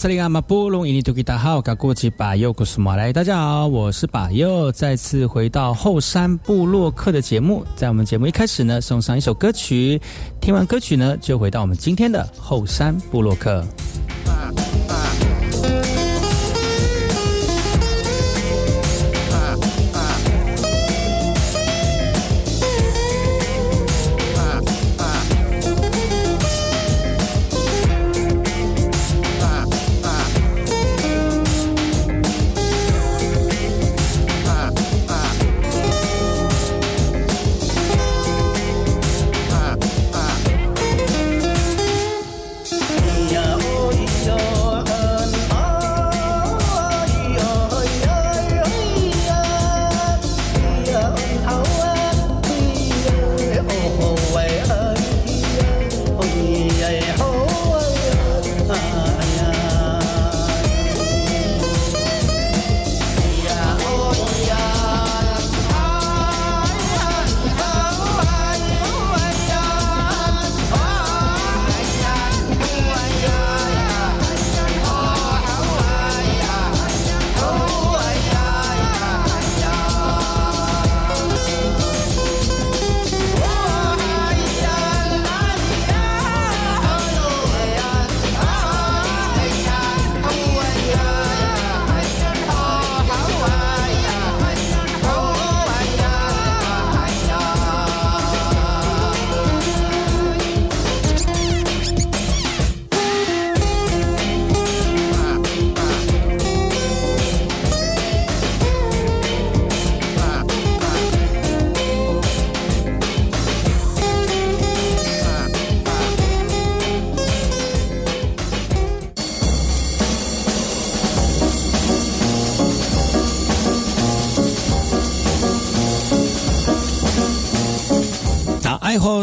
萨利马布隆伊尼图吉达好，嘎过去巴尤古斯马来，大家好，我是巴尤，再次回到后山部落客的节目。在我们节目一开始呢，送上一首歌曲，听完歌曲呢，就回到我们今天的后山部落客。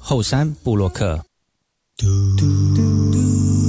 后山布洛克。萨利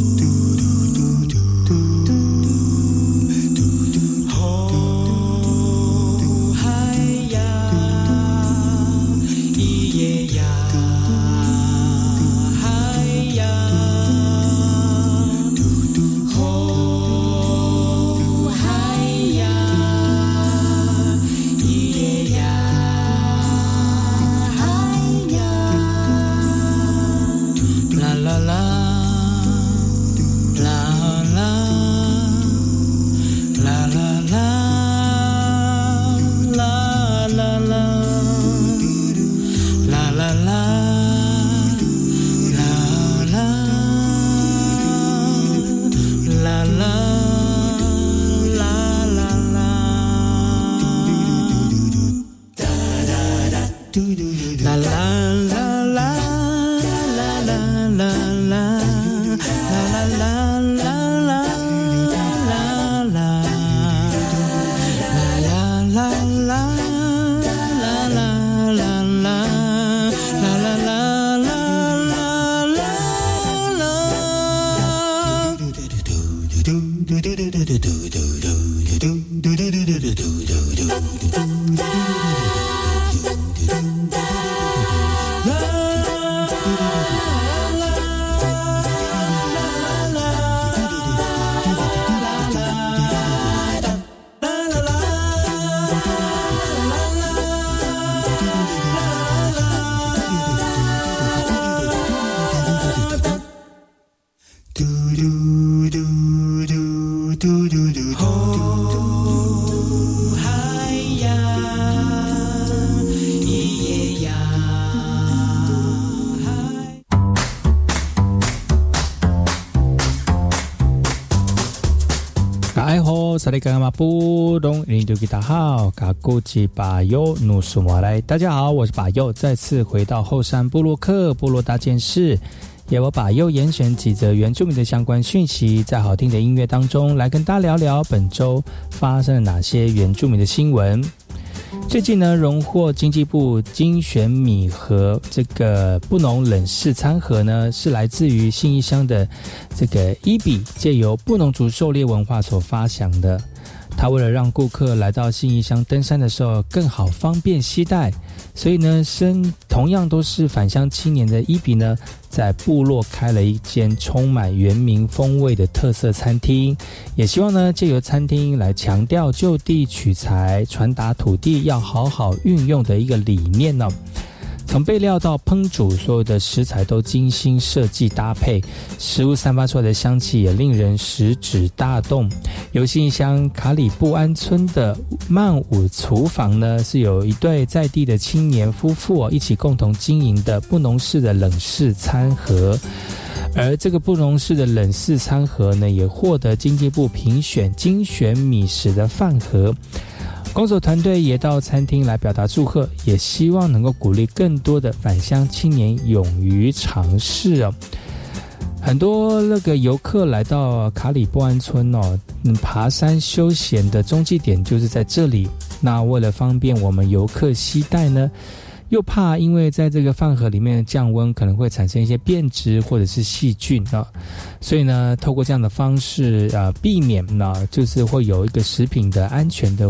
大家好，我是巴尤，再次回到后山部落克部落大件事，也我巴尤严选几则原住民的相关讯息，在好听的音乐当中来跟大家聊聊本周发生了哪些原住民的新闻。最近呢，荣获经济部精选米和这个布农冷式餐盒呢，是来自于信义乡的这个伊比，借由布农族狩猎文化所发祥的。他为了让顾客来到信义乡登山的时候更好方便携带，所以呢，身同样都是返乡青年的伊比呢，在部落开了一间充满原民风味的特色餐厅，也希望呢，借由餐厅来强调就地取材，传达土地要好好运用的一个理念呢。从备料到烹煮，所有的食材都精心设计搭配，食物散发出来的香气也令人食指大动。由信乡卡里布安村的曼舞厨房呢，是有一对在地的青年夫妇一起共同经营的布农式的冷式餐盒，而这个布农式的冷式餐盒呢，也获得经济部评选精选米食的饭盒。工作团队也到餐厅来表达祝贺，也希望能够鼓励更多的返乡青年勇于尝试哦。很多那个游客来到卡里波安村哦，爬山休闲的中继点就是在这里。那为了方便我们游客携带呢？又怕因为在这个饭盒里面降温，可能会产生一些变质或者是细菌啊，所以呢，透过这样的方式啊，避免呢，就是会有一个食品的安全的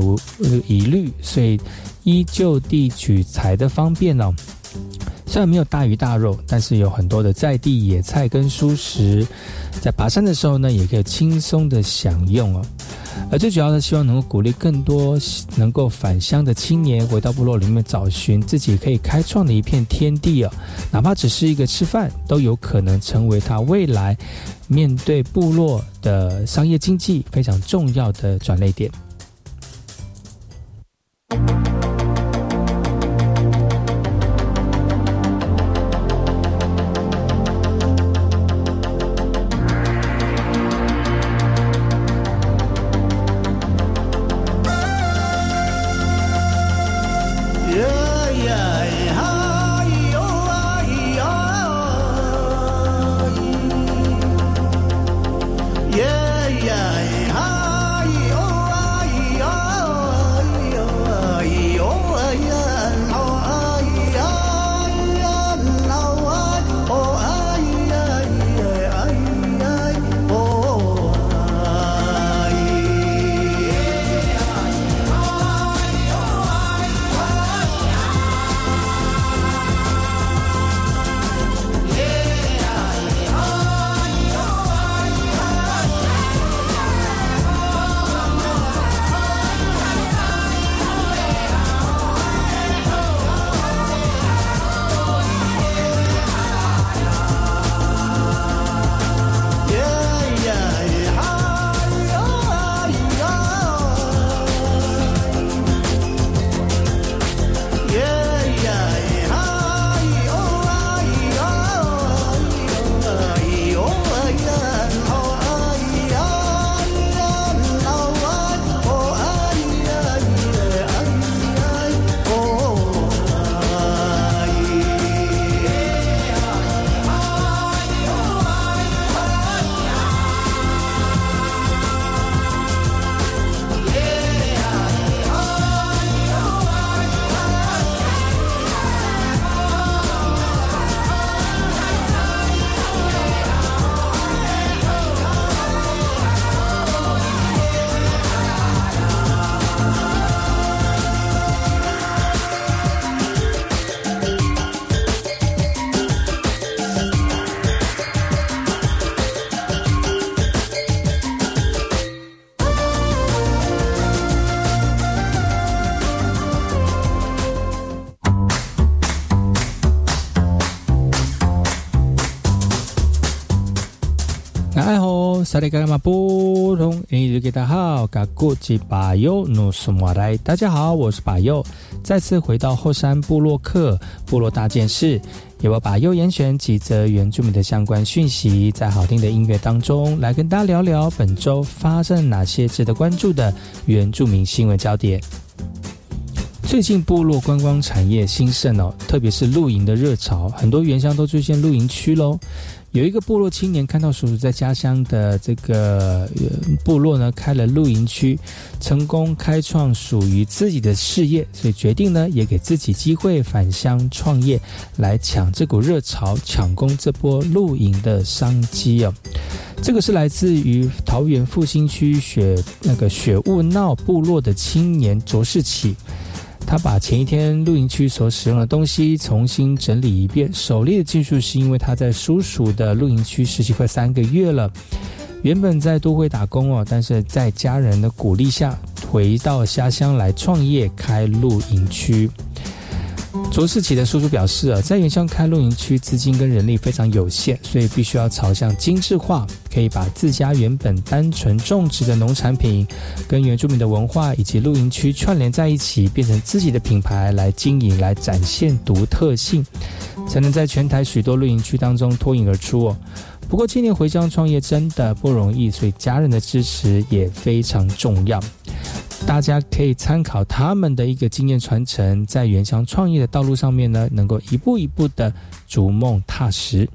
疑虑，所以依旧地取材的方便呢。虽然没有大鱼大肉，但是有很多的在地野菜跟蔬食，在爬山的时候呢，也可以轻松的享用哦。而最主要的，希望能够鼓励更多能够返乡的青年回到部落里面，找寻自己可以开创的一片天地哦。哪怕只是一个吃饭，都有可能成为他未来面对部落的商业经济非常重要的转捩点。萨利嘎玛波隆，印尼给大家好，嘎古吉巴尤努苏马来，大家好，我是巴尤，再次回到后山部落客部落大件事，也要把右严选几则原住民的相关讯息，在好听的音乐当中来跟大家聊聊本周发生哪些值得关注的原住民新闻焦点。最近部落观光产业兴盛哦，特别是露营的热潮，很多原乡都出现露营区喽。有一个部落青年看到叔叔在家乡的这个部落呢开了露营区，成功开创属于自己的事业，所以决定呢也给自己机会返乡创业，来抢这股热潮，抢攻这波露营的商机哦。这个是来自于桃园复兴区雪那个雪雾闹部落的青年卓世启。他把前一天露营区所使用的东西重新整理一遍。首例的技术是因为他在叔叔的露营区实习快三个月了，原本在都会打工哦，但是在家人的鼓励下，回到家乡来创业开露营区。卓世奇的叔叔表示啊，在原乡开露营区，资金跟人力非常有限，所以必须要朝向精致化，可以把自家原本单纯种植的农产品，跟原住民的文化以及露营区串联在一起，变成自己的品牌来经营，来展现独特性，才能在全台许多露营区当中脱颖而出哦。不过今年回乡创业真的不容易，所以家人的支持也非常重要。大家可以参考他们的一个经验传承，在原乡创业的道路上面呢，能够一步一步的逐梦踏实。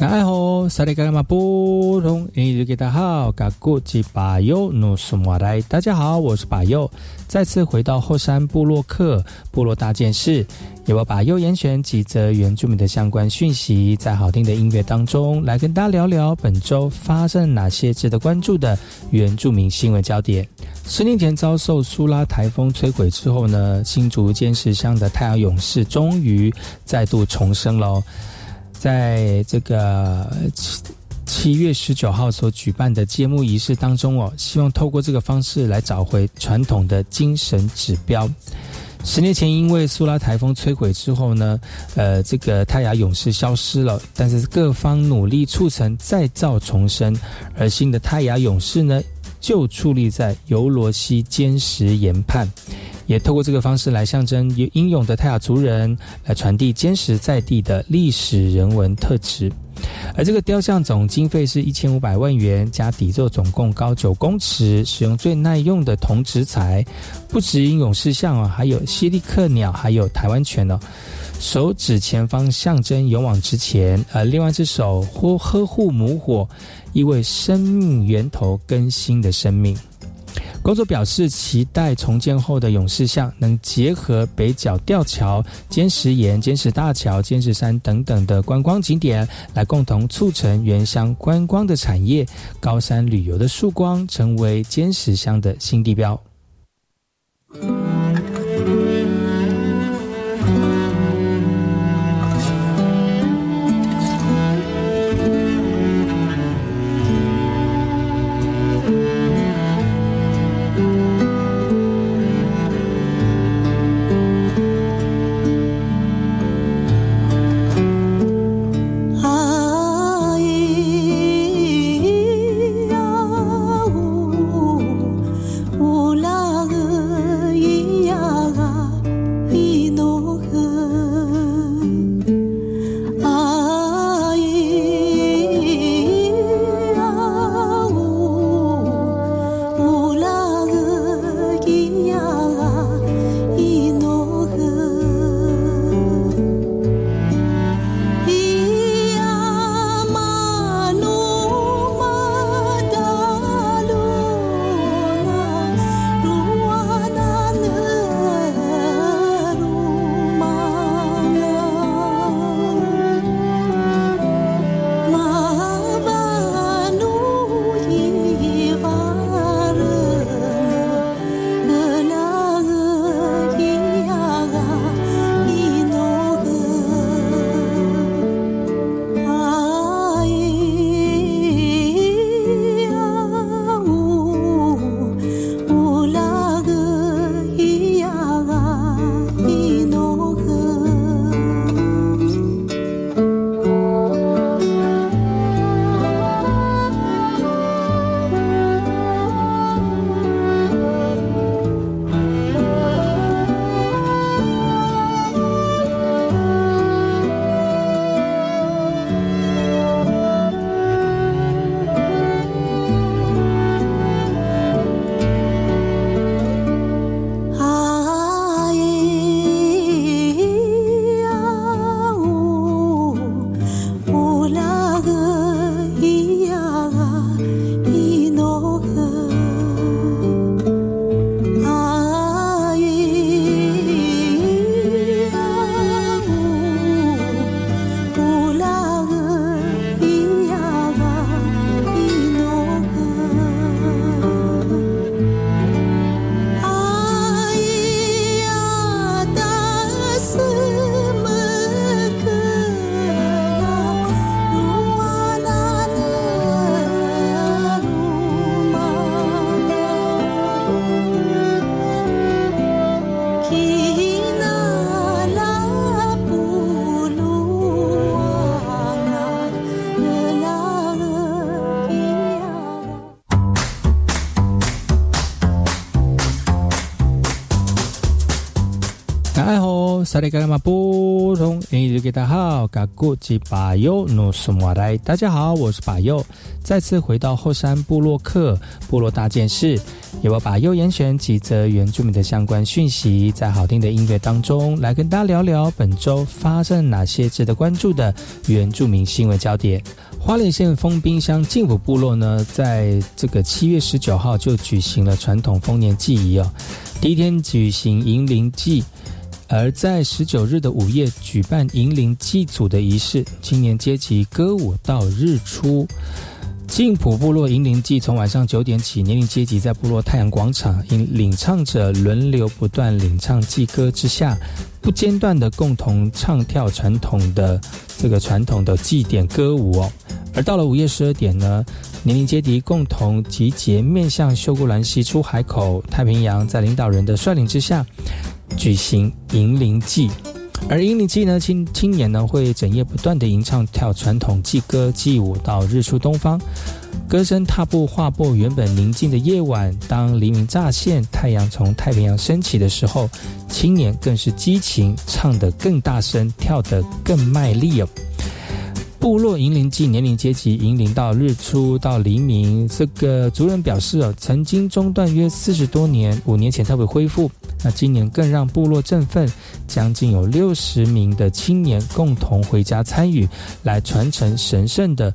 大家好，嘎古吉巴尤努苏马来，大家好，我是巴尤，再次回到后山部落克部落大件事，也要把右严选几则原住民的相关讯息，在好听的音乐当中来跟大家聊聊本周发生哪些值得关注的原住民新闻焦点。十年前遭受苏拉台风摧毁之后呢，新竹尖石乡的太阳勇士终于再度重生了。在这个七七月十九号所举办的揭幕仪式当中哦，希望透过这个方式来找回传统的精神指标。十年前因为苏拉台风摧毁之后呢，呃，这个泰雅勇士消失了，但是各方努力促成再造重生，而新的泰雅勇士呢，就矗立在尤罗西坚石岩畔。也透过这个方式来象征英勇的泰雅族人，来传递坚实在地的历史人文特质。而这个雕像总经费是一千五百万元，加底座总共高九公尺，使用最耐用的铜植材。不止英勇士像啊，还有希利克鸟，还有台湾犬哦。手指前方象征勇往直前，而另外一只手或呵护母火，意味生命源头更新的生命。工作表示，期待重建后的勇士巷能结合北角吊桥、尖石岩、尖石大桥、尖石山等等的观光景点，来共同促成原乡观光的产业。高山旅游的曙光，成为尖石乡的新地标。大家好，我是巴尤，再次回到后山部落客部落大件事，也我把右严选几则原住民的相关讯息，在好听的音乐当中来跟大家聊聊本周发生哪些值得关注的原住民新闻焦点。花莲县丰滨乡静浦部落呢，在这个七月十九号就举行了传统丰年祭仪哦，第一天举行迎灵祭。而在十九日的午夜举办迎灵祭祖的仪式，青年阶级歌舞到日出。静浦部落迎灵祭从晚上九点起，年龄阶级在部落太阳广场，因领唱者轮流不断领唱祭歌之下，不间断的共同唱跳传统的这个传统的祭典歌舞哦。而到了午夜十二点呢，年龄阶级共同集结，面向秀姑兰溪出海口太平洋，在领导人的率领之下，举行迎灵祭。而迎灵祭呢，青青年呢会整夜不断的吟唱跳传统祭歌祭舞到日出东方，歌声踏步划破原本宁静的夜晚。当黎明乍现，太阳从太平洋升起的时候，青年更是激情唱得更大声，跳得更卖力哦。部落迎灵祭年龄阶级引领到日出到黎明，这个族人表示哦，曾经中断约四十多年，五年前特别恢复。那今年更让部落振奋，将近有六十名的青年共同回家参与，来传承神圣的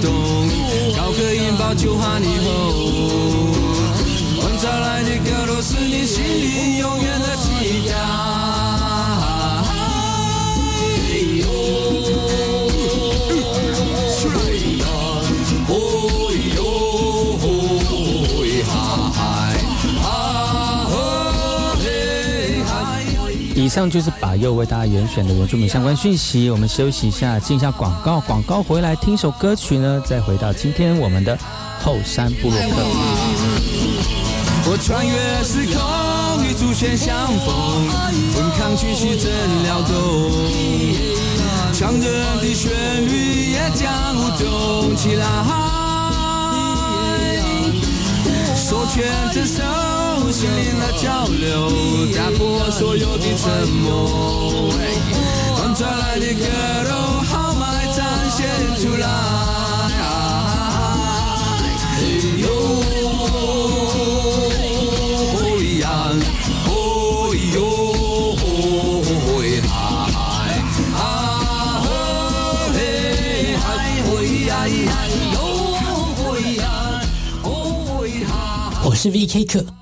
交个拥抱就和你好。以上就是把右为大家严选的原住民相关讯息。我们休息一下，进一下广告。广告回来听首歌曲呢，再回到今天我们的后山部落客。我穿越时空与祖先相逢，滚抗曲曲真撩动，强人的旋律也将舞动起来，手牵着手。心灵的交流，打破所有的沉默。刚传来的歌都豪迈展现出来。我是 VK 客。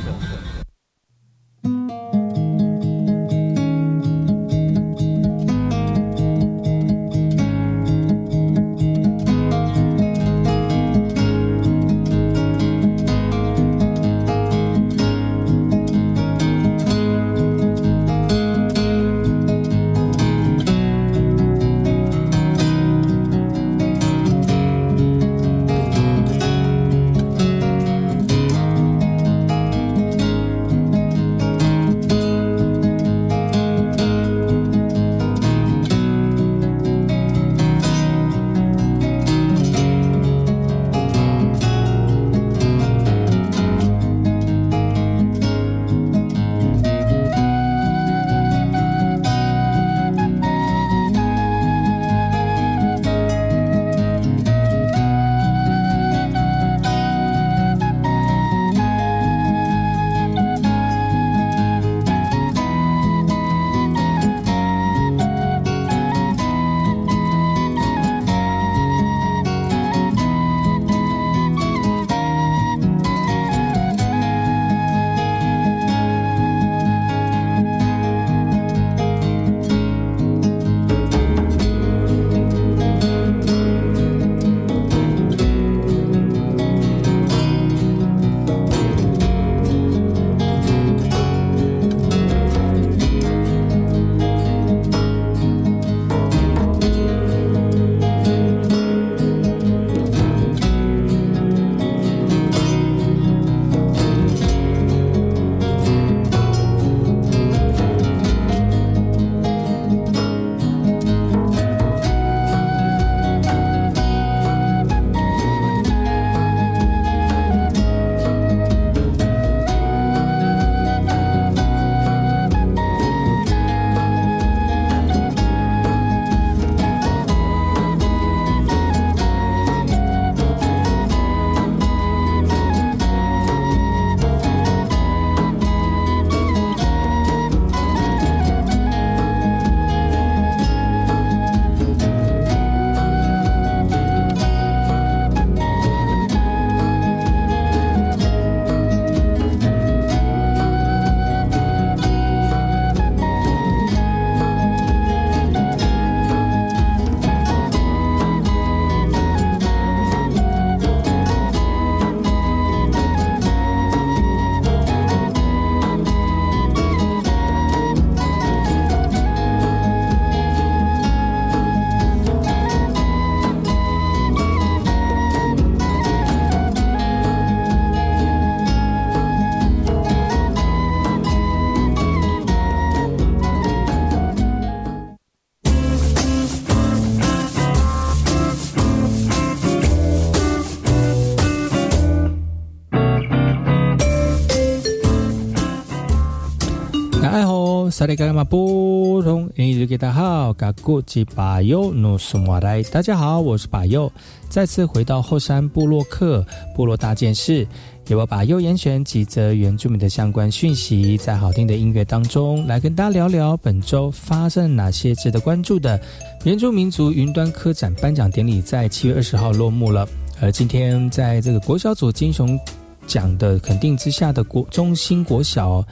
萨利嘎玛波隆，印度给大家好，嘎古吉巴尤努苏马来，大家好，我是巴尤，再次回到后山部落客部落大件事，由我把右严选几则原住民的相关讯息，在好听的音乐当中来跟大家聊聊本周发生哪些值得关注的。原住民族云端科展颁奖典礼，在七月二十号落幕了，而今天在这个国小组金熊奖的肯定之下的国中心国小。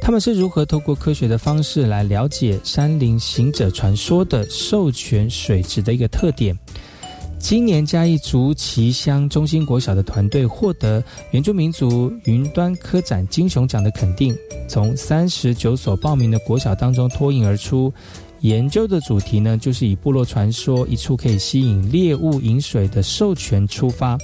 他们是如何透过科学的方式来了解山林行者传说的授权水质的一个特点？今年嘉义竹崎乡中心国小的团队获得原住民族云端科展金熊奖的肯定，从三十九所报名的国小当中脱颖而出。研究的主题呢，就是以部落传说一处可以吸引猎物饮水的授权出发，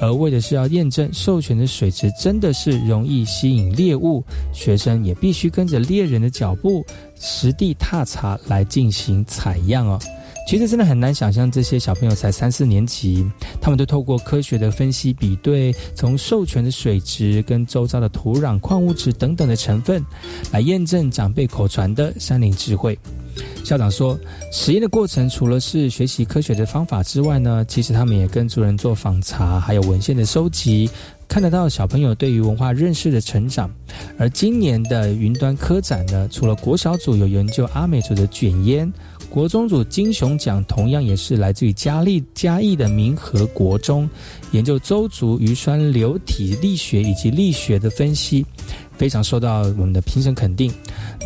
而为的是要验证授权的水质真的是容易吸引猎物，学生也必须跟着猎人的脚步实地踏查来进行采样哦。其实真的很难想象，这些小朋友才三四年级，他们都透过科学的分析比对，从授权的水质跟周遭的土壤、矿物质等等的成分，来验证长辈口传的山林智慧。校长说，实验的过程除了是学习科学的方法之外呢，其实他们也跟族人做访查，还有文献的收集，看得到小朋友对于文化认识的成长。而今年的云端科展呢，除了国小组有研究阿美族的卷烟。国中组金熊奖同样也是来自于嘉义嘉义的民和国中，研究周族鱼酸流体力学以及力学的分析，非常受到我们的评审肯定。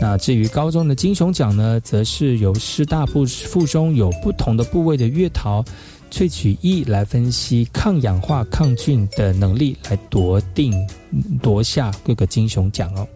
那至于高中的金熊奖呢，则是由师大部附中有不同的部位的月桃萃取液来分析抗氧化抗菌的能力，来夺定夺下各个金熊奖哦。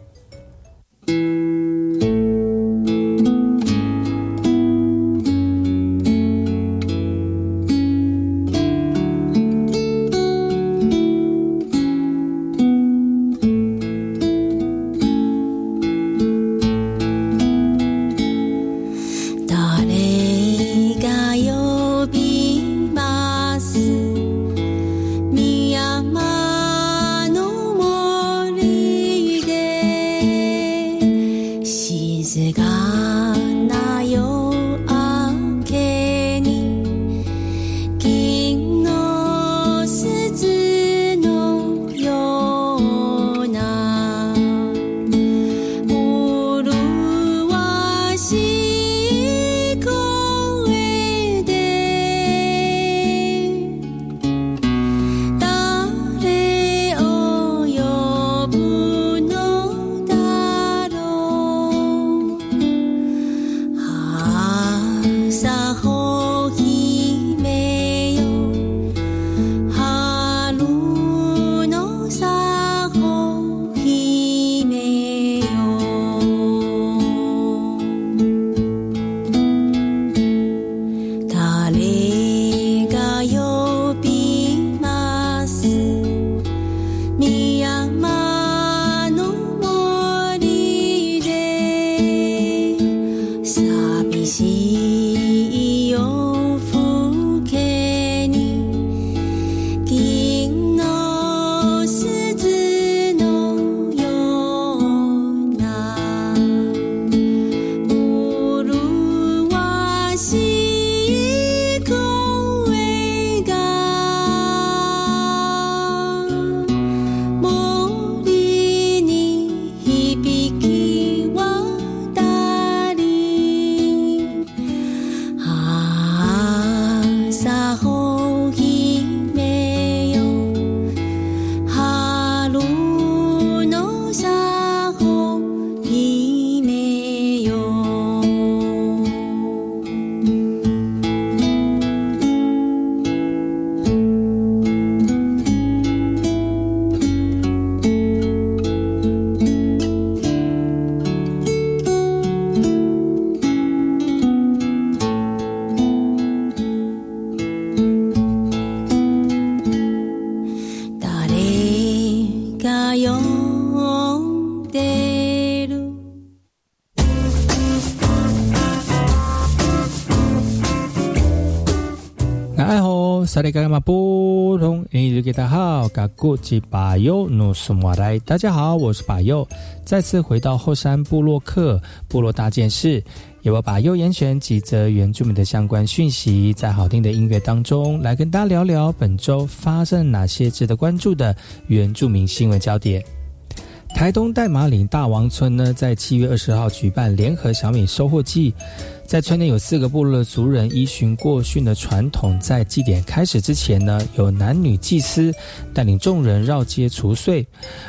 大家好，嘎古吉巴尤努苏马来，大家好，我是巴尤，再次回到后山部落客部落大件事，也我把右严选几则原住民的相关讯息，在好听的音乐当中来跟大家聊聊本周发生哪些值得关注的原住民新闻焦点。台东代马岭大王村呢，在七月二十号举办联合小米收获季。在村内有四个部落的族人依循过训的传统，在祭典开始之前呢，有男女祭司带领众人绕街除祟，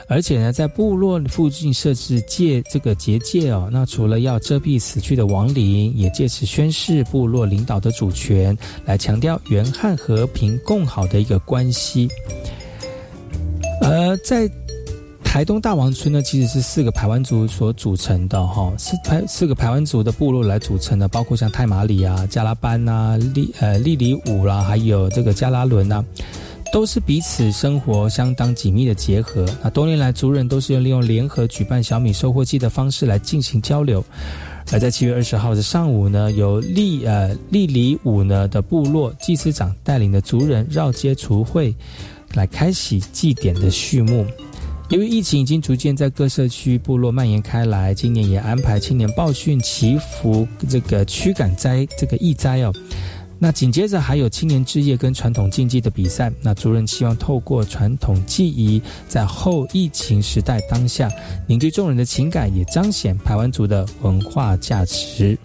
而且呢，在部落附近设置界这个结界哦。那除了要遮蔽死去的亡灵，也借此宣示部落领导的主权，来强调原汉和平共好的一个关系。而在台东大王村呢，其实是四个排湾族所组成的哈，是排四个排湾族的部落来组成的，包括像泰马里啊、加拉班呐、利呃利里舞啦，还有这个加拉伦呐，都是彼此生活相当紧密的结合。那多年来，族人都是用利用联合举办小米收获季的方式来进行交流。而在七月二十号的上午呢，由利呃利里舞呢的部落祭司长带领的族人绕街除秽，来开启祭典的序幕。由于疫情已经逐渐在各社区部落蔓延开来，今年也安排青年报讯祈福，这个驱赶灾这个疫灾哦。那紧接着还有青年之夜跟传统竞技的比赛。那族人希望透过传统技艺，在后疫情时代当下凝聚众人的情感，也彰显排湾族的文化价值。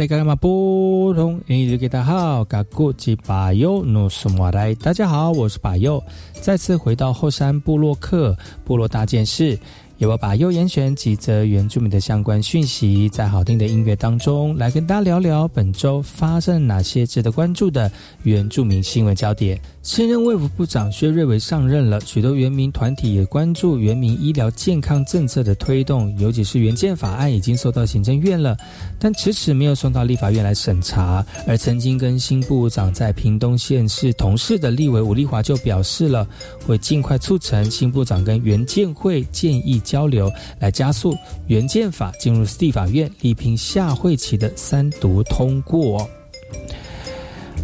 萨利嘎玛布隆，印尼给大家好，嘎古吉巴尤努苏马来，大家好，我是巴尤，再次回到后山部落克部落大件事，也会把优严选几则原住民的相关讯息，在好听的音乐当中来跟大家聊聊本周发生了哪些值得关注的原住民新闻焦点。新任卫福部长薛瑞伟上任了，许多原民团体也关注原民医疗健康政策的推动，尤其是原建法案已经送到行政院了，但迟迟没有送到立法院来审查。而曾经跟新部长在屏东县市同事的立委吴丽华就表示了，会尽快促成新部长跟原建会建议。交流来加速原建法进入地法院力拼下会期的三读通过。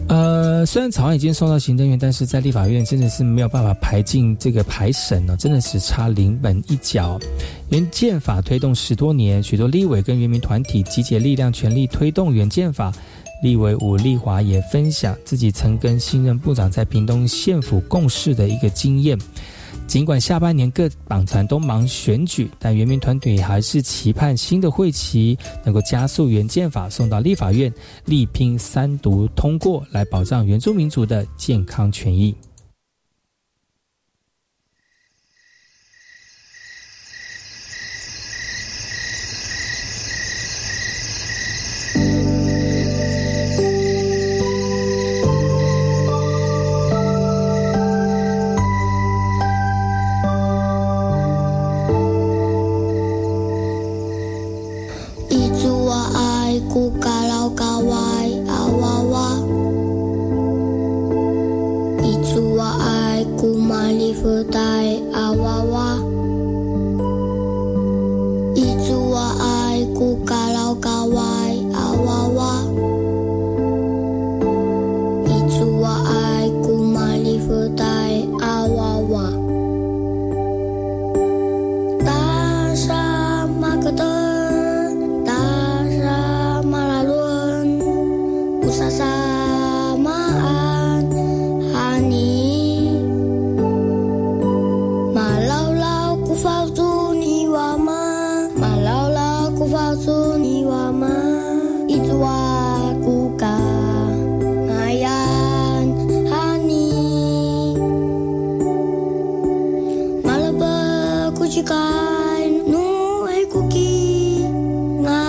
呃，虽然草案已经送到行政院，但是在立法院真的是没有办法排进这个排审呢，真的只差临门一脚。原建法推动十多年，许多立委跟原民团体集结力量，全力推动原建法。立委吴立华也分享自己曾跟新任部长在屏东县府共事的一个经验。尽管下半年各党团都忙选举，但原民团体还是期盼新的会期能够加速原建法送到立法院，力拼三读通过，来保障原住民族的健康权益。magical no el cookie nga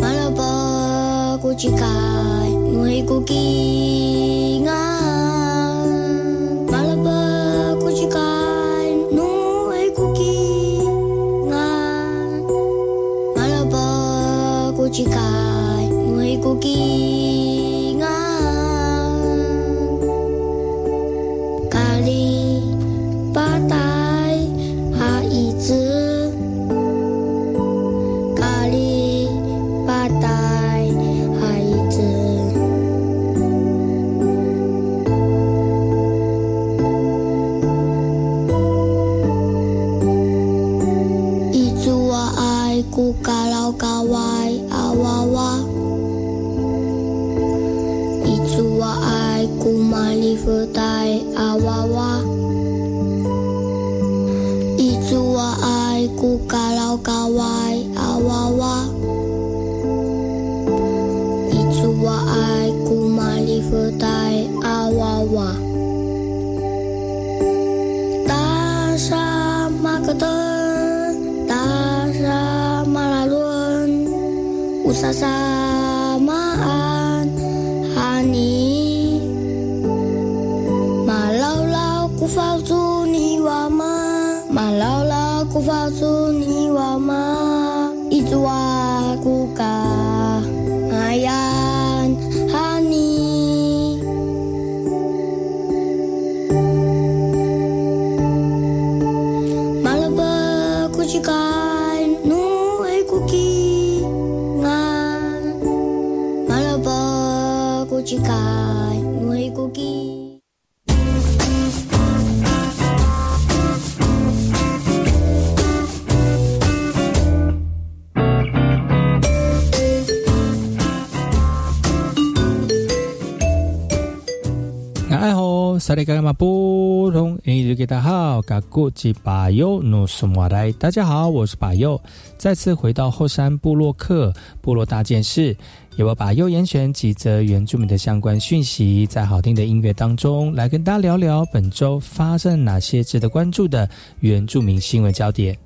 malaba magical no el cookie 萨利嘎玛布通，印尼给大家好，嘎古吉巴尤努苏马来，大家好，我是巴尤，再次回到后山部落客部落大件事，也我巴尤严选几则原住民的相关讯息，在好听的音乐当中来跟大家聊聊本周发生哪些值得关注的原住民新闻焦点。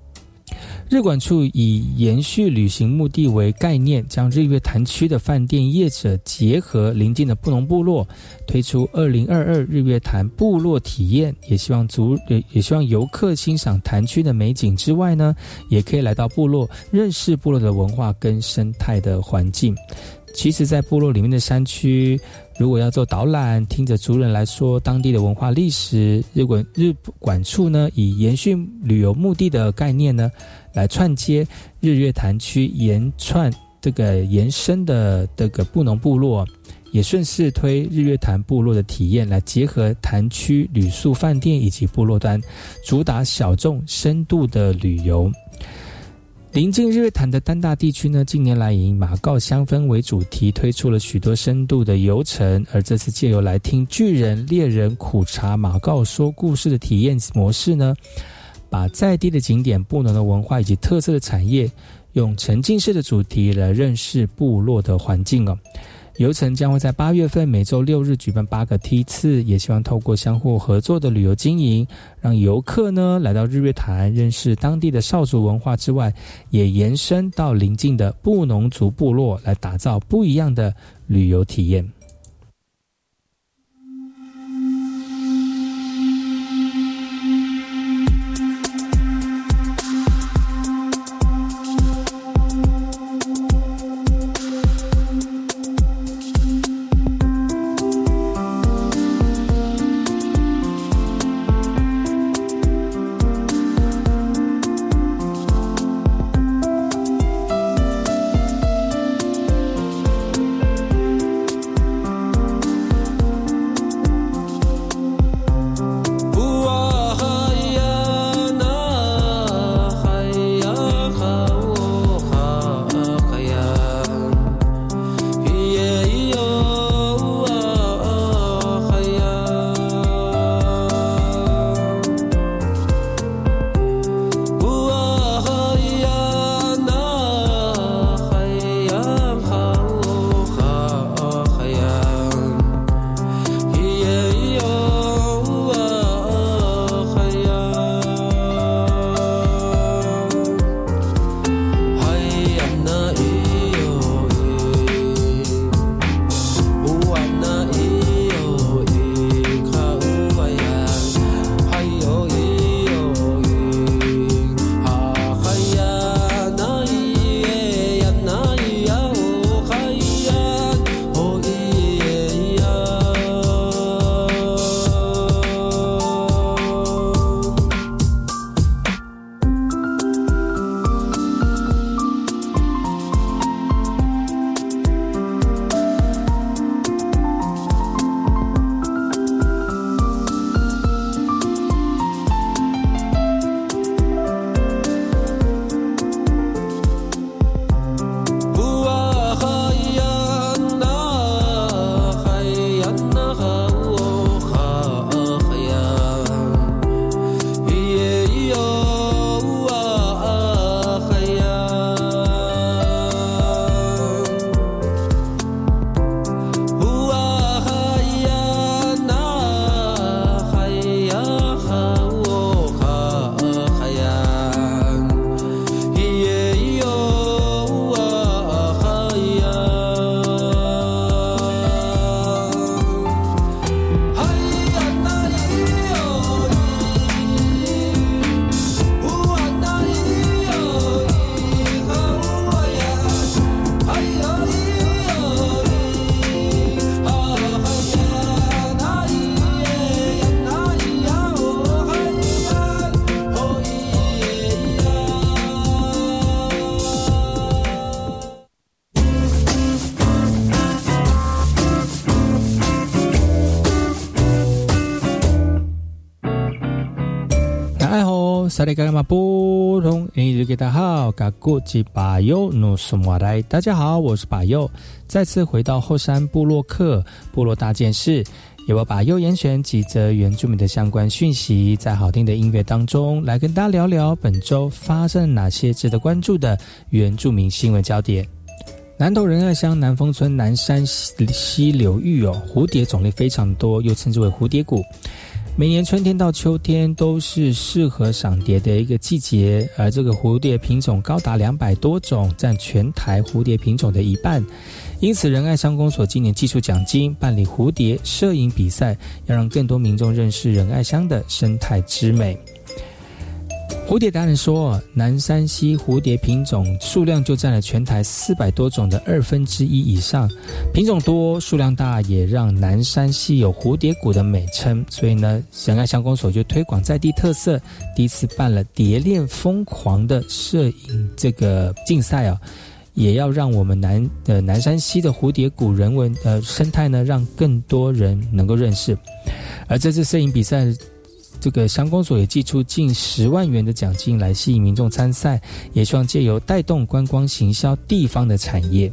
日管处以延续旅行目的为概念，将日月潭区的饭店业者结合邻近的布农部落，推出二零二二日月潭部落体验，也希望足也也希望游客欣赏潭区的美景之外呢，也可以来到部落认识部落的文化跟生态的环境。其实，在部落里面的山区。如果要做导览，听着族人来说当地的文化历史，日管日管处呢，以延续旅游目的的概念呢，来串接日月潭区延串这个延伸的这个布农部落，也顺势推日月潭部落的体验，来结合潭区旅宿饭店以及部落端，主打小众深度的旅游。临近日月潭的丹大地区呢，近年来以马告香氛为主题，推出了许多深度的游程。而这次借由来听巨人猎人苦茶马告说故事的体验模式呢，把再低的景点、不能的文化以及特色的产业，用沉浸式的主题来认识部落的环境哦。游程将会在八月份每周六日举办八个梯次，也希望透过相互合作的旅游经营，让游客呢来到日月潭认识当地的少族文化之外，也延伸到邻近的布农族部落，来打造不一样的旅游体验。萨利嘎玛布隆，印尼给大家好，嘎古吉巴尤努苏马来，大家好，我是巴尤，再次回到后山部落客部落大件事，也我把右严选几则原住民的相关讯息，在好听的音乐当中来跟大家聊聊本周发生了哪些值得关注的原住民新闻焦点。南投仁爱乡南丰村南山溪流域哦，蝴蝶种类非常多，又称之为蝴蝶谷。每年春天到秋天都是适合赏蝶的一个季节，而这个蝴蝶品种高达两百多种，占全台蝴蝶品种的一半。因此，仁爱乡公所今年技术奖金办理蝴蝶摄影比赛，要让更多民众认识仁爱乡的生态之美。蝴蝶达人说，南山溪蝴蝶品种数量就占了全台四百多种的二分之一以上，品种多、数量大，也让南山溪有蝴蝶谷的美称。所以呢，仁爱乡公所就推广在地特色，第一次办了“蝶恋疯狂”的摄影这个竞赛啊。也要让我们南的南山西的蝴蝶谷人文呃生态呢，让更多人能够认识。而这次摄影比赛，这个乡公所也寄出近十万元的奖金来吸引民众参赛，也希望借由带动观光行销地方的产业。